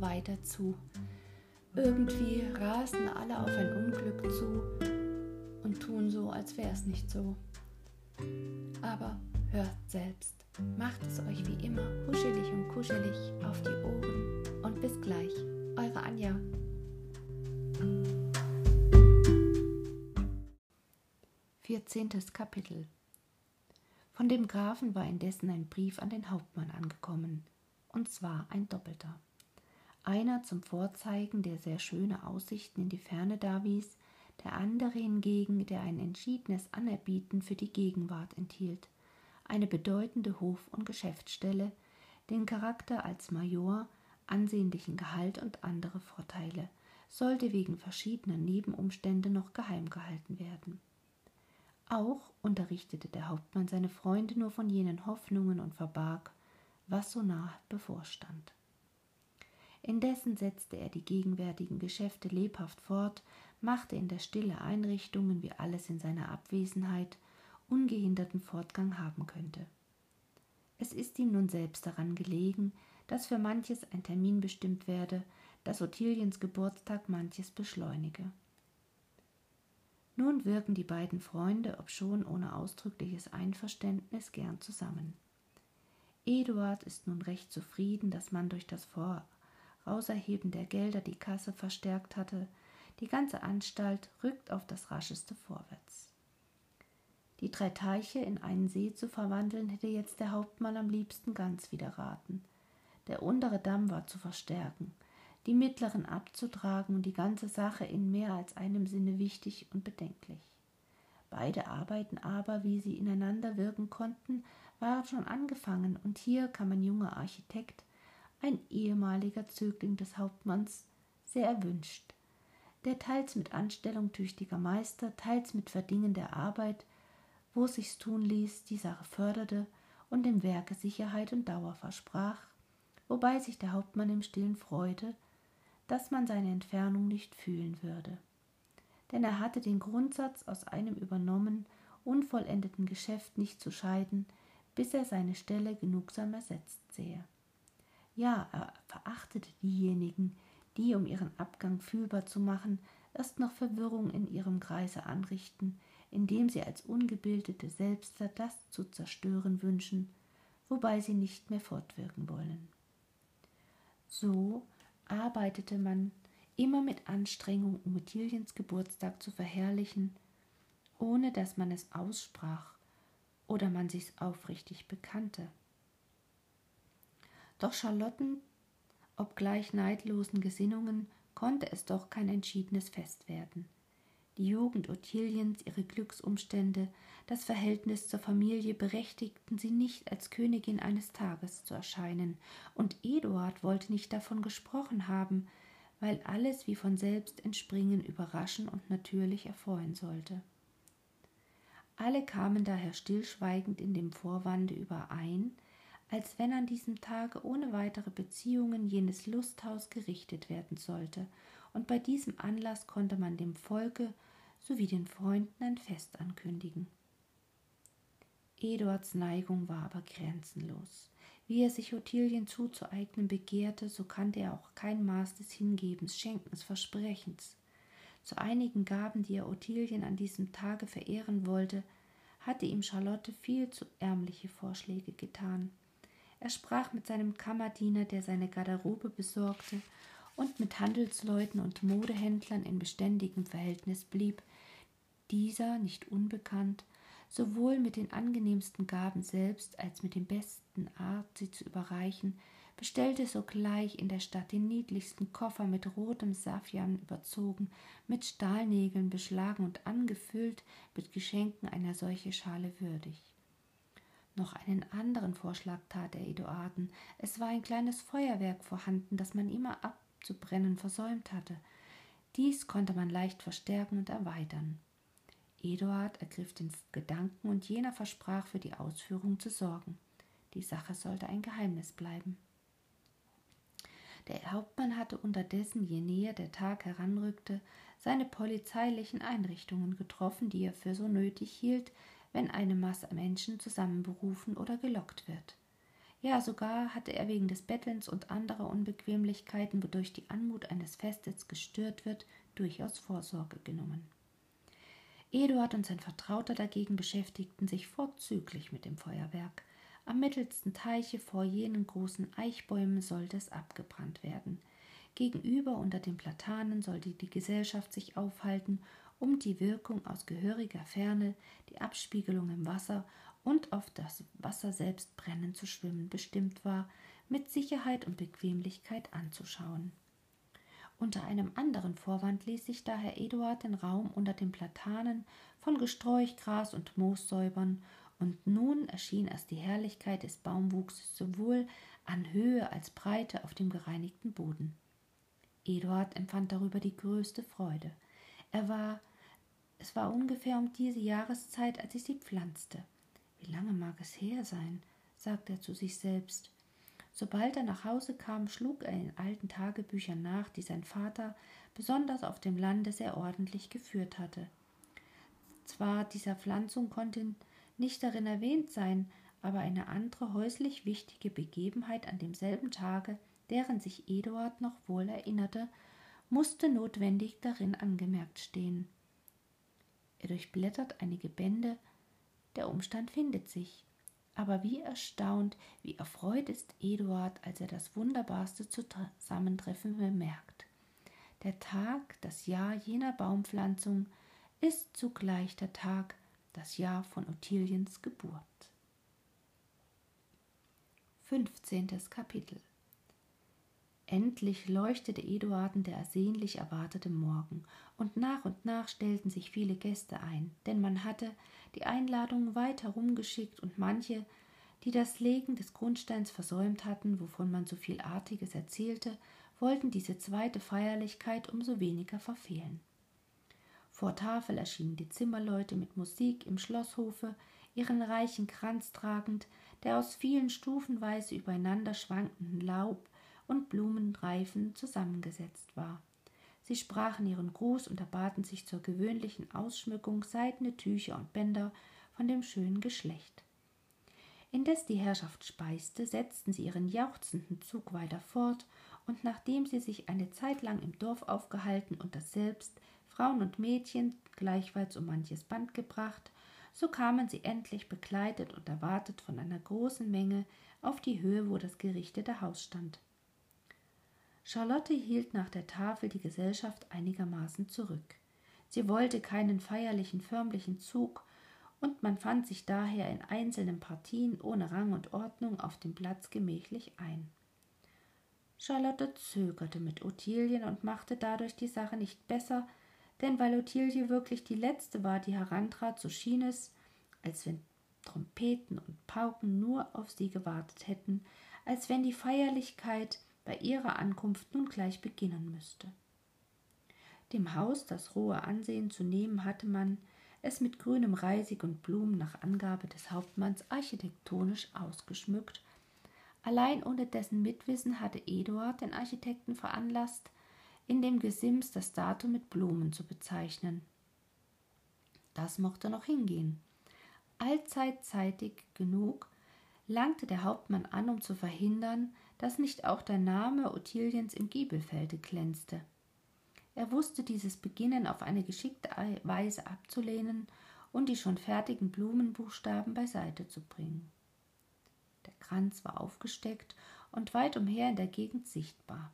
weiter zu. Irgendwie rasen alle auf ein Unglück zu und tun so, als wäre es nicht so. Aber hört selbst. Macht es euch wie immer huschelig und kuschelig auf die Ohren und bis gleich. Eure Anja. Vierzehntes Kapitel Von dem Grafen war indessen ein Brief an den Hauptmann angekommen, und zwar ein doppelter. Einer zum Vorzeigen, der sehr schöne Aussichten in die Ferne darwies, der andere hingegen, der ein entschiedenes Anerbieten für die Gegenwart enthielt, eine bedeutende Hof- und Geschäftsstelle, den Charakter als Major, ansehnlichen Gehalt und andere Vorteile, sollte wegen verschiedener Nebenumstände noch geheim gehalten werden. Auch unterrichtete der Hauptmann seine Freunde nur von jenen Hoffnungen und verbarg, was so nah bevorstand. Indessen setzte er die gegenwärtigen Geschäfte lebhaft fort, machte in der Stille Einrichtungen, wie alles in seiner Abwesenheit ungehinderten Fortgang haben könnte. Es ist ihm nun selbst daran gelegen, dass für manches ein Termin bestimmt werde, dass Ottiliens Geburtstag manches beschleunige. Nun wirken die beiden Freunde, obschon ohne ausdrückliches Einverständnis, gern zusammen. Eduard ist nun recht zufrieden, dass man durch das Vorauserheben der Gelder die Kasse verstärkt hatte, die ganze Anstalt rückt auf das rascheste vorwärts. Die drei Teiche in einen See zu verwandeln, hätte jetzt der Hauptmann am liebsten ganz widerraten. Der untere Damm war zu verstärken, die mittleren abzutragen und die ganze Sache in mehr als einem Sinne wichtig und bedenklich. Beide Arbeiten aber, wie sie ineinander wirken konnten, waren schon angefangen, und hier kam ein junger Architekt, ein ehemaliger Zögling des Hauptmanns, sehr erwünscht, der teils mit Anstellung tüchtiger Meister, teils mit Verdingen der Arbeit, wo sich's tun ließ, die Sache förderte und dem Werke Sicherheit und Dauer versprach, wobei sich der Hauptmann im stillen freute, dass man seine Entfernung nicht fühlen würde. Denn er hatte den Grundsatz, aus einem übernommen, unvollendeten Geschäft nicht zu scheiden, bis er seine Stelle genugsam ersetzt sehe. Ja, er verachtete diejenigen, die, um ihren Abgang fühlbar zu machen, erst noch Verwirrung in ihrem Kreise anrichten, indem sie als ungebildete Selbster das zu zerstören wünschen, wobei sie nicht mehr fortwirken wollen. So arbeitete man immer mit Anstrengung, um Ottiliens Geburtstag zu verherrlichen, ohne dass man es aussprach oder man sich's aufrichtig bekannte. Doch Charlotten obgleich neidlosen Gesinnungen, konnte es doch kein entschiedenes Fest werden. Die Jugend Ottiliens, ihre Glücksumstände, das Verhältnis zur Familie berechtigten sie nicht, als Königin eines Tages zu erscheinen, und Eduard wollte nicht davon gesprochen haben, weil alles wie von selbst entspringen, überraschen und natürlich erfreuen sollte. Alle kamen daher stillschweigend in dem Vorwande überein, als wenn an diesem Tage ohne weitere Beziehungen jenes Lusthaus gerichtet werden sollte, und bei diesem Anlass konnte man dem Volke sowie den Freunden ein Fest ankündigen. Eduards Neigung war aber grenzenlos. Wie er sich Ottilien zuzueignen begehrte, so kannte er auch kein Maß des Hingebens, Schenkens, Versprechens. Zu einigen Gaben, die er Ottilien an diesem Tage verehren wollte, hatte ihm Charlotte viel zu ärmliche Vorschläge getan. Er sprach mit seinem Kammerdiener, der seine Garderobe besorgte, und mit Handelsleuten und Modehändlern in beständigem Verhältnis blieb, dieser nicht unbekannt, sowohl mit den angenehmsten Gaben selbst als mit dem besten Art, sie zu überreichen, bestellte sogleich in der Stadt den niedlichsten Koffer mit rotem Saffian überzogen, mit Stahlnägeln beschlagen und angefüllt mit Geschenken einer solche Schale würdig. Noch einen anderen Vorschlag tat er Eduarden. Es war ein kleines Feuerwerk vorhanden, das man immer abzubrennen versäumt hatte. Dies konnte man leicht verstärken und erweitern. Eduard ergriff den Gedanken und jener versprach, für die Ausführung zu sorgen. Die Sache sollte ein Geheimnis bleiben. Der Hauptmann hatte unterdessen, je näher der Tag heranrückte, seine polizeilichen Einrichtungen getroffen, die er für so nötig hielt, wenn eine Masse Menschen zusammenberufen oder gelockt wird. Ja, sogar hatte er wegen des Bettelns und anderer Unbequemlichkeiten, wodurch die Anmut eines Festes gestört wird, durchaus Vorsorge genommen. Eduard und sein Vertrauter dagegen beschäftigten sich vorzüglich mit dem Feuerwerk. Am mittelsten Teiche vor jenen großen Eichbäumen sollte es abgebrannt werden. Gegenüber unter den Platanen sollte die Gesellschaft sich aufhalten, um die Wirkung aus gehöriger Ferne, die Abspiegelung im Wasser und auf das Wasser selbst brennend zu schwimmen bestimmt war, mit Sicherheit und Bequemlichkeit anzuschauen. Unter einem anderen Vorwand ließ sich daher Eduard den Raum unter den Platanen von Gesträuch, Gras und Moos säubern, und nun erschien erst die Herrlichkeit des Baumwuchses sowohl an Höhe als Breite auf dem gereinigten Boden. Eduard empfand darüber die größte Freude. Er war, es war ungefähr um diese Jahreszeit, als ich sie pflanzte. Wie lange mag es her sein? sagte er zu sich selbst. Sobald er nach Hause kam, schlug er in alten Tagebüchern nach, die sein Vater besonders auf dem Lande sehr ordentlich geführt hatte. Zwar dieser Pflanzung konnte nicht darin erwähnt sein, aber eine andere häuslich wichtige Begebenheit an demselben Tage, deren sich Eduard noch wohl erinnerte, musste notwendig darin angemerkt stehen. Er durchblättert einige Bände, der Umstand findet sich. Aber wie erstaunt, wie erfreut ist Eduard, als er das wunderbarste Zusammentreffen bemerkt. Der Tag, das Jahr jener Baumpflanzung, ist zugleich der Tag, das Jahr von Ottiliens Geburt. 15. Kapitel Endlich leuchtete Eduarden der ersehnlich erwartete Morgen, und nach und nach stellten sich viele Gäste ein, denn man hatte die Einladungen weit herumgeschickt und manche, die das Legen des Grundsteins versäumt hatten, wovon man so viel Artiges erzählte, wollten diese zweite Feierlichkeit umso weniger verfehlen. Vor Tafel erschienen die Zimmerleute mit Musik im Schlosshofe, ihren reichen Kranz tragend, der aus vielen stufenweise übereinander schwankenden Laub und Blumenreifen zusammengesetzt war. Sie sprachen ihren Gruß und erbaten sich zur gewöhnlichen Ausschmückung seidene Tücher und Bänder von dem schönen Geschlecht. Indes die Herrschaft speiste, setzten sie ihren jauchzenden Zug weiter fort, und nachdem sie sich eine Zeit lang im Dorf aufgehalten und daselbst Frauen und Mädchen gleichfalls um manches Band gebracht, so kamen sie endlich begleitet und erwartet von einer großen Menge auf die Höhe, wo das gerichtete Haus stand. Charlotte hielt nach der Tafel die Gesellschaft einigermaßen zurück. Sie wollte keinen feierlichen förmlichen Zug, und man fand sich daher in einzelnen Partien ohne Rang und Ordnung auf dem Platz gemächlich ein. Charlotte zögerte mit Ottilien und machte dadurch die Sache nicht besser, denn weil Ottilie wirklich die letzte war, die herantrat, so schien es, als wenn Trompeten und Pauken nur auf sie gewartet hätten, als wenn die Feierlichkeit bei ihrer Ankunft nun gleich beginnen müsste. Dem Haus das rohe Ansehen zu nehmen hatte man, es mit grünem Reisig und Blumen nach Angabe des Hauptmanns architektonisch ausgeschmückt. Allein ohne dessen Mitwissen hatte Eduard den Architekten veranlasst, in dem Gesims das Datum mit Blumen zu bezeichnen. Das mochte noch hingehen. Allzeit zeitig genug langte der Hauptmann an, um zu verhindern, dass nicht auch der Name Ottiliens im Giebelfelde glänzte. Er wusste dieses Beginnen auf eine geschickte Weise abzulehnen und die schon fertigen Blumenbuchstaben beiseite zu bringen. Der Kranz war aufgesteckt und weit umher in der Gegend sichtbar.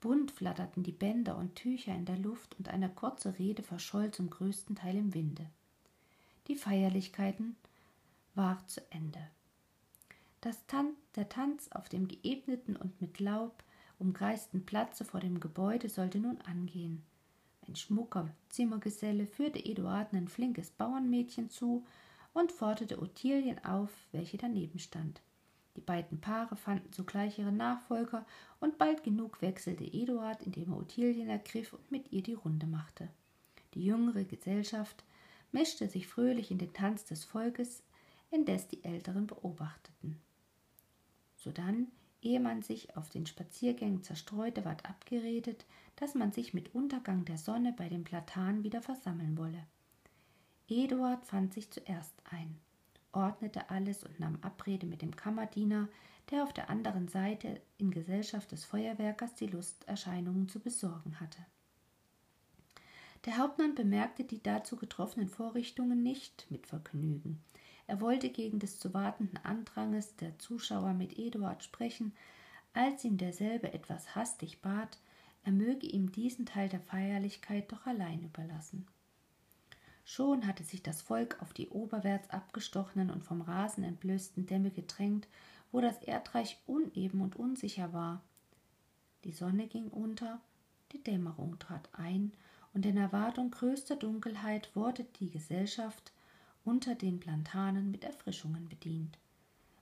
Bunt flatterten die Bänder und Tücher in der Luft und eine kurze Rede verscholl zum größten Teil im Winde. Die Feierlichkeiten war zu Ende. Tan der Tanz auf dem geebneten und mit Laub umkreisten Platze vor dem Gebäude sollte nun angehen. Ein schmucker Zimmergeselle führte Eduarden ein flinkes Bauernmädchen zu und forderte Ottilien auf, welche daneben stand. Die beiden Paare fanden sogleich ihre Nachfolger, und bald genug wechselte Eduard, indem er Ottilien ergriff und mit ihr die Runde machte. Die jüngere Gesellschaft mischte sich fröhlich in den Tanz des Volkes, indes die Älteren beobachteten sodann, ehe man sich auf den Spaziergängen zerstreute, ward abgeredet, dass man sich mit Untergang der Sonne bei den Platanen wieder versammeln wolle. Eduard fand sich zuerst ein. ordnete alles und nahm Abrede mit dem Kammerdiener, der auf der anderen Seite in Gesellschaft des Feuerwerkers die Lusterscheinungen zu besorgen hatte. Der Hauptmann bemerkte die dazu getroffenen Vorrichtungen nicht mit Vergnügen. Er wollte gegen des zu wartenden Andranges der Zuschauer mit Eduard sprechen, als ihm derselbe etwas hastig bat, er möge ihm diesen Teil der Feierlichkeit doch allein überlassen. Schon hatte sich das Volk auf die oberwärts abgestochenen und vom Rasen entblößten Dämme gedrängt, wo das Erdreich uneben und unsicher war. Die Sonne ging unter, die Dämmerung trat ein, und in Erwartung größter Dunkelheit wurde die Gesellschaft unter den Plantanen mit Erfrischungen bedient.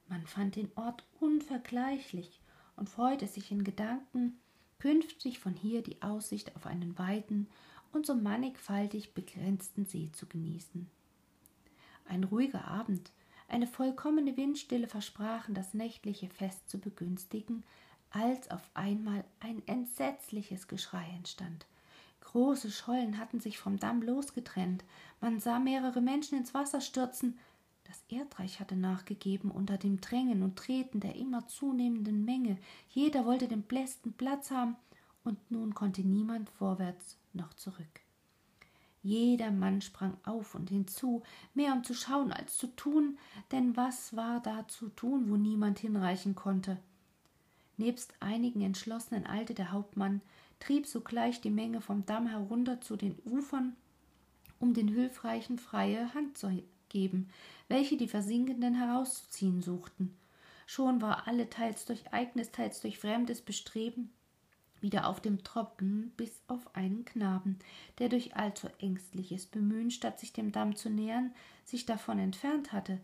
Man fand den Ort unvergleichlich und freute sich in Gedanken, künftig von hier die Aussicht auf einen weiten und so mannigfaltig begrenzten See zu genießen. Ein ruhiger Abend, eine vollkommene Windstille versprachen das nächtliche Fest zu begünstigen, als auf einmal ein entsetzliches Geschrei entstand. Große Schollen hatten sich vom Damm losgetrennt, man sah mehrere Menschen ins Wasser stürzen, das Erdreich hatte nachgegeben unter dem Drängen und Treten der immer zunehmenden Menge. Jeder wollte den besten Platz haben, und nun konnte niemand vorwärts noch zurück. Jeder Mann sprang auf und hinzu, mehr um zu schauen als zu tun, denn was war da zu tun, wo niemand hinreichen konnte? Nebst einigen Entschlossenen eilte der Hauptmann, trieb sogleich die Menge vom Damm herunter zu den Ufern, um den Hilfreichen freie Hand zu geben, welche die Versinkenden herauszuziehen suchten. Schon war alle teils durch eigenes, teils durch fremdes Bestreben wieder auf dem Trocken, bis auf einen Knaben, der durch allzu ängstliches Bemühen, statt sich dem Damm zu nähern, sich davon entfernt hatte.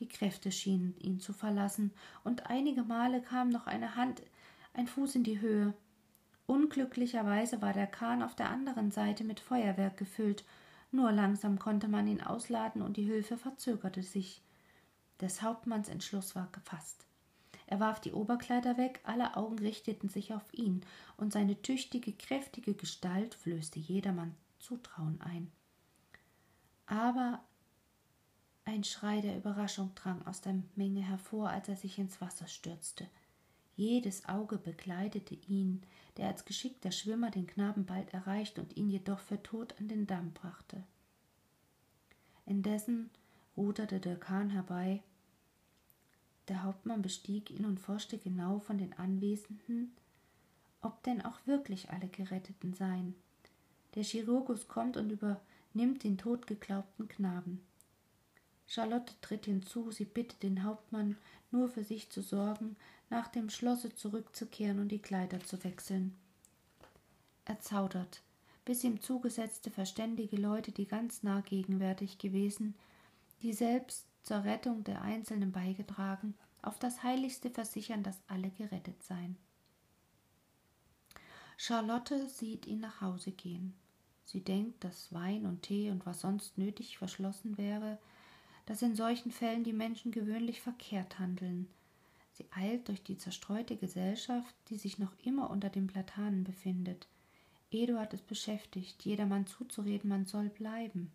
Die Kräfte schienen ihn zu verlassen, und einige Male kam noch eine Hand, ein Fuß in die Höhe. Unglücklicherweise war der Kahn auf der anderen Seite mit Feuerwerk gefüllt, nur langsam konnte man ihn ausladen und die Hilfe verzögerte sich. Des Hauptmanns Entschluss war gefasst. Er warf die Oberkleider weg, alle Augen richteten sich auf ihn, und seine tüchtige, kräftige Gestalt flößte jedermann Zutrauen ein. Aber ein Schrei der Überraschung drang aus der Menge hervor, als er sich ins Wasser stürzte. Jedes Auge begleitete ihn, der als geschickter Schwimmer den Knaben bald erreicht und ihn jedoch für tot an den Damm brachte. Indessen ruderte der Kahn herbei. Der Hauptmann bestieg ihn und forschte genau von den Anwesenden, ob denn auch wirklich alle Geretteten seien. Der Chirurgus kommt und übernimmt den totgeglaubten Knaben. Charlotte tritt hinzu, sie bittet den Hauptmann, nur für sich zu sorgen, nach dem Schlosse zurückzukehren und die Kleider zu wechseln. Er zaudert, bis ihm zugesetzte verständige Leute, die ganz nah gegenwärtig gewesen, die selbst zur Rettung der Einzelnen beigetragen, auf das Heiligste versichern, dass alle gerettet seien. Charlotte sieht ihn nach Hause gehen. Sie denkt, dass Wein und Tee und was sonst nötig verschlossen wäre, dass in solchen Fällen die Menschen gewöhnlich verkehrt handeln, Sie eilt durch die zerstreute Gesellschaft, die sich noch immer unter den Platanen befindet. Eduard ist beschäftigt, jedermann zuzureden, man soll bleiben.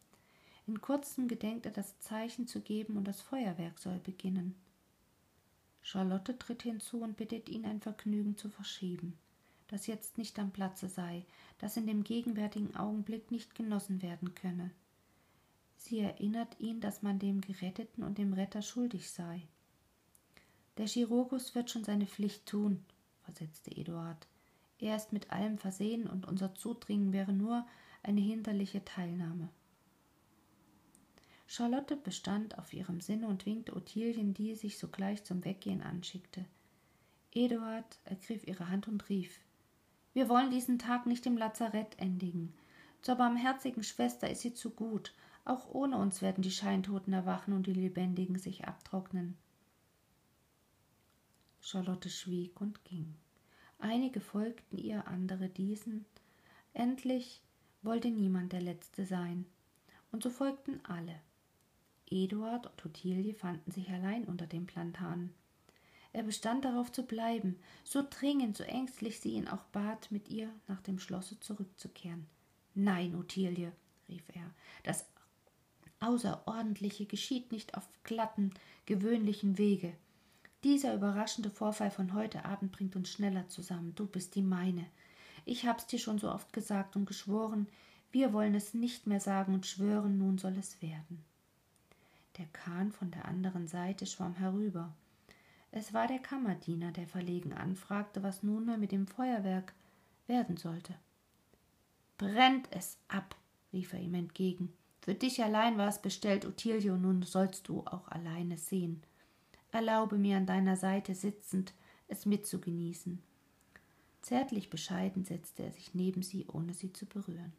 In kurzem gedenkt er das Zeichen zu geben und das Feuerwerk soll beginnen. Charlotte tritt hinzu und bittet ihn, ein Vergnügen zu verschieben, das jetzt nicht am Platze sei, das in dem gegenwärtigen Augenblick nicht genossen werden könne. Sie erinnert ihn, dass man dem Geretteten und dem Retter schuldig sei. Der Chirurgus wird schon seine Pflicht tun, versetzte Eduard. Er ist mit allem versehen und unser Zudringen wäre nur eine hinderliche Teilnahme. Charlotte bestand auf ihrem Sinne und winkte Ottilien, die sich sogleich zum Weggehen anschickte. Eduard ergriff ihre Hand und rief Wir wollen diesen Tag nicht im Lazarett endigen. Zur barmherzigen Schwester ist sie zu gut. Auch ohne uns werden die Scheintoten erwachen und die Lebendigen sich abtrocknen. Charlotte schwieg und ging. Einige folgten ihr, andere diesen. Endlich wollte niemand der Letzte sein, und so folgten alle. Eduard und Ottilie fanden sich allein unter den Plantanen. Er bestand darauf zu bleiben, so dringend, so ängstlich sie ihn auch bat, mit ihr nach dem Schlosse zurückzukehren. Nein, Ottilie, rief er, das Außerordentliche geschieht nicht auf glatten, gewöhnlichen Wege. Dieser überraschende Vorfall von heute Abend bringt uns schneller zusammen. Du bist die meine. Ich hab's dir schon so oft gesagt und geschworen, wir wollen es nicht mehr sagen und schwören, nun soll es werden. Der Kahn von der anderen Seite schwamm herüber. Es war der Kammerdiener, der verlegen anfragte, was nunmehr mit dem Feuerwerk werden sollte. Brennt es ab, rief er ihm entgegen. Für dich allein war es bestellt, Ottilio, nun sollst du auch alleine sehen. Erlaube mir an deiner Seite sitzend, es mitzugenießen. Zärtlich bescheiden setzte er sich neben sie, ohne sie zu berühren.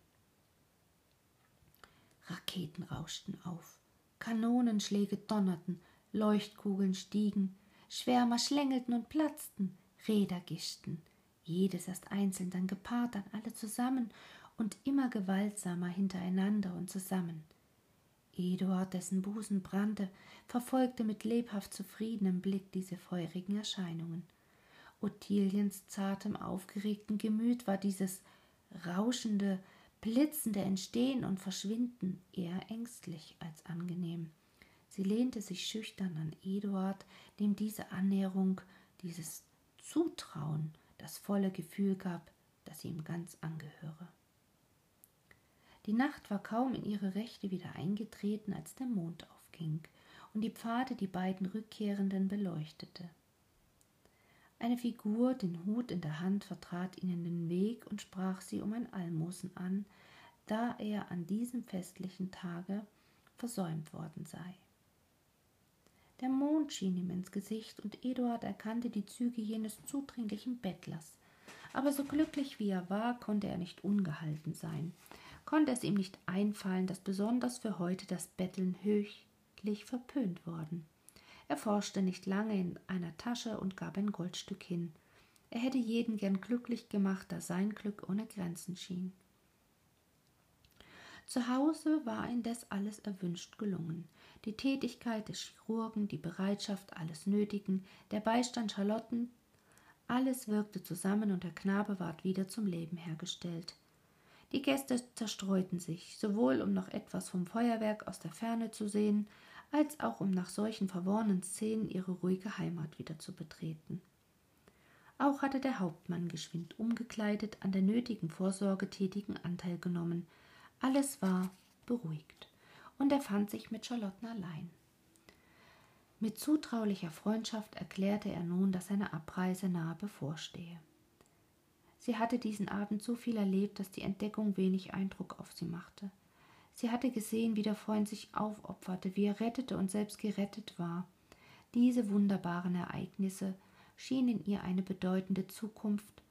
Raketen rauschten auf, Kanonenschläge donnerten, Leuchtkugeln stiegen, Schwärmer schlängelten und platzten, Räder gischten, jedes erst einzeln, dann gepaart, dann alle zusammen und immer gewaltsamer hintereinander und zusammen. Eduard, dessen Busen brannte, verfolgte mit lebhaft zufriedenem Blick diese feurigen Erscheinungen. Ottiliens zartem, aufgeregten Gemüt war dieses rauschende, blitzende Entstehen und Verschwinden eher ängstlich als angenehm. Sie lehnte sich schüchtern an Eduard, dem diese Annäherung, dieses Zutrauen das volle Gefühl gab, dass sie ihm ganz angehöre. Die Nacht war kaum in ihre Rechte wieder eingetreten, als der Mond aufging und die Pfade die beiden Rückkehrenden beleuchtete. Eine Figur, den Hut in der Hand, vertrat ihnen den Weg und sprach sie um ein Almosen an, da er an diesem festlichen Tage versäumt worden sei. Der Mond schien ihm ins Gesicht, und Eduard erkannte die Züge jenes zudringlichen Bettlers. Aber so glücklich wie er war, konnte er nicht ungehalten sein, konnte es ihm nicht einfallen, dass besonders für heute das Betteln höchlich verpönt worden. Er forschte nicht lange in einer Tasche und gab ein Goldstück hin. Er hätte jeden gern glücklich gemacht, da sein Glück ohne Grenzen schien. Zu Hause war indes alles erwünscht gelungen. Die Tätigkeit des Chirurgen, die Bereitschaft alles Nötigen, der Beistand Charlotten, alles wirkte zusammen und der Knabe ward wieder zum Leben hergestellt. Die Gäste zerstreuten sich, sowohl um noch etwas vom Feuerwerk aus der Ferne zu sehen, als auch um nach solchen verworrenen Szenen ihre ruhige Heimat wieder zu betreten. Auch hatte der Hauptmann geschwind umgekleidet an der nötigen Vorsorge tätigen Anteil genommen. Alles war beruhigt, und er fand sich mit Charlotten allein. Mit zutraulicher Freundschaft erklärte er nun, dass seine Abreise nahe bevorstehe. Sie hatte diesen Abend so viel erlebt, dass die Entdeckung wenig Eindruck auf sie machte. Sie hatte gesehen, wie der Freund sich aufopferte, wie er rettete und selbst gerettet war. Diese wunderbaren Ereignisse schienen ihr eine bedeutende Zukunft,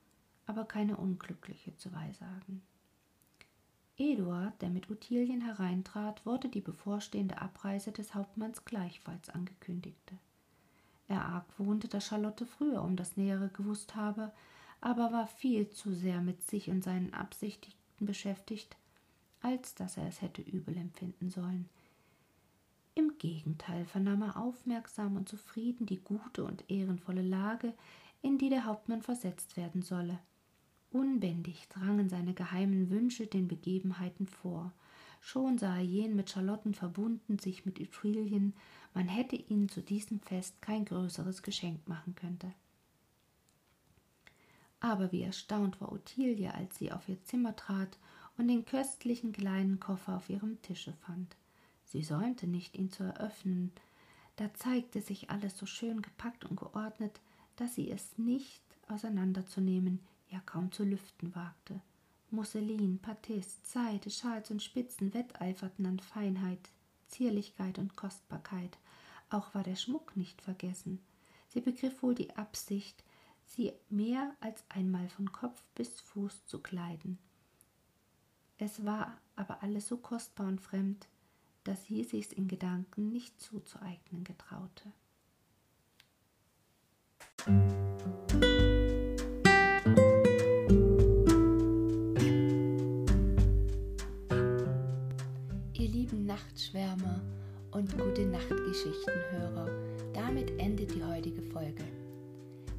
aber keine unglückliche zu weissagen. Eduard, der mit Ottilien hereintrat, wurde die bevorstehende Abreise des Hauptmanns gleichfalls angekündigte. Er argwohnte, dass Charlotte früher um das Nähere gewusst habe, aber war viel zu sehr mit sich und seinen Absichten beschäftigt, als dass er es hätte übel empfinden sollen. Im Gegenteil vernahm er aufmerksam und zufrieden die gute und ehrenvolle Lage, in die der Hauptmann versetzt werden solle. Unbändig drangen seine geheimen Wünsche den Begebenheiten vor. Schon sah er jen mit Charlotten verbunden, sich mit Utrilien, man hätte ihnen zu diesem Fest kein größeres Geschenk machen könnte. Aber wie erstaunt war Ottilie, als sie auf ihr Zimmer trat und den köstlichen kleinen Koffer auf ihrem Tische fand. Sie säumte nicht, ihn zu eröffnen. Da zeigte sich alles so schön gepackt und geordnet, dass sie es nicht auseinanderzunehmen, ja kaum zu lüften wagte. Musselin, Patist, Seide, Schals und Spitzen wetteiferten an Feinheit, Zierlichkeit und Kostbarkeit. Auch war der Schmuck nicht vergessen. Sie begriff wohl die Absicht, sie mehr als einmal von Kopf bis Fuß zu kleiden. Es war aber alles so kostbar und fremd, dass sie sich's in Gedanken nicht zuzueignen getraute. Ihr lieben Nachtschwärmer und gute Nachtgeschichtenhörer, damit endet die heutige Folge.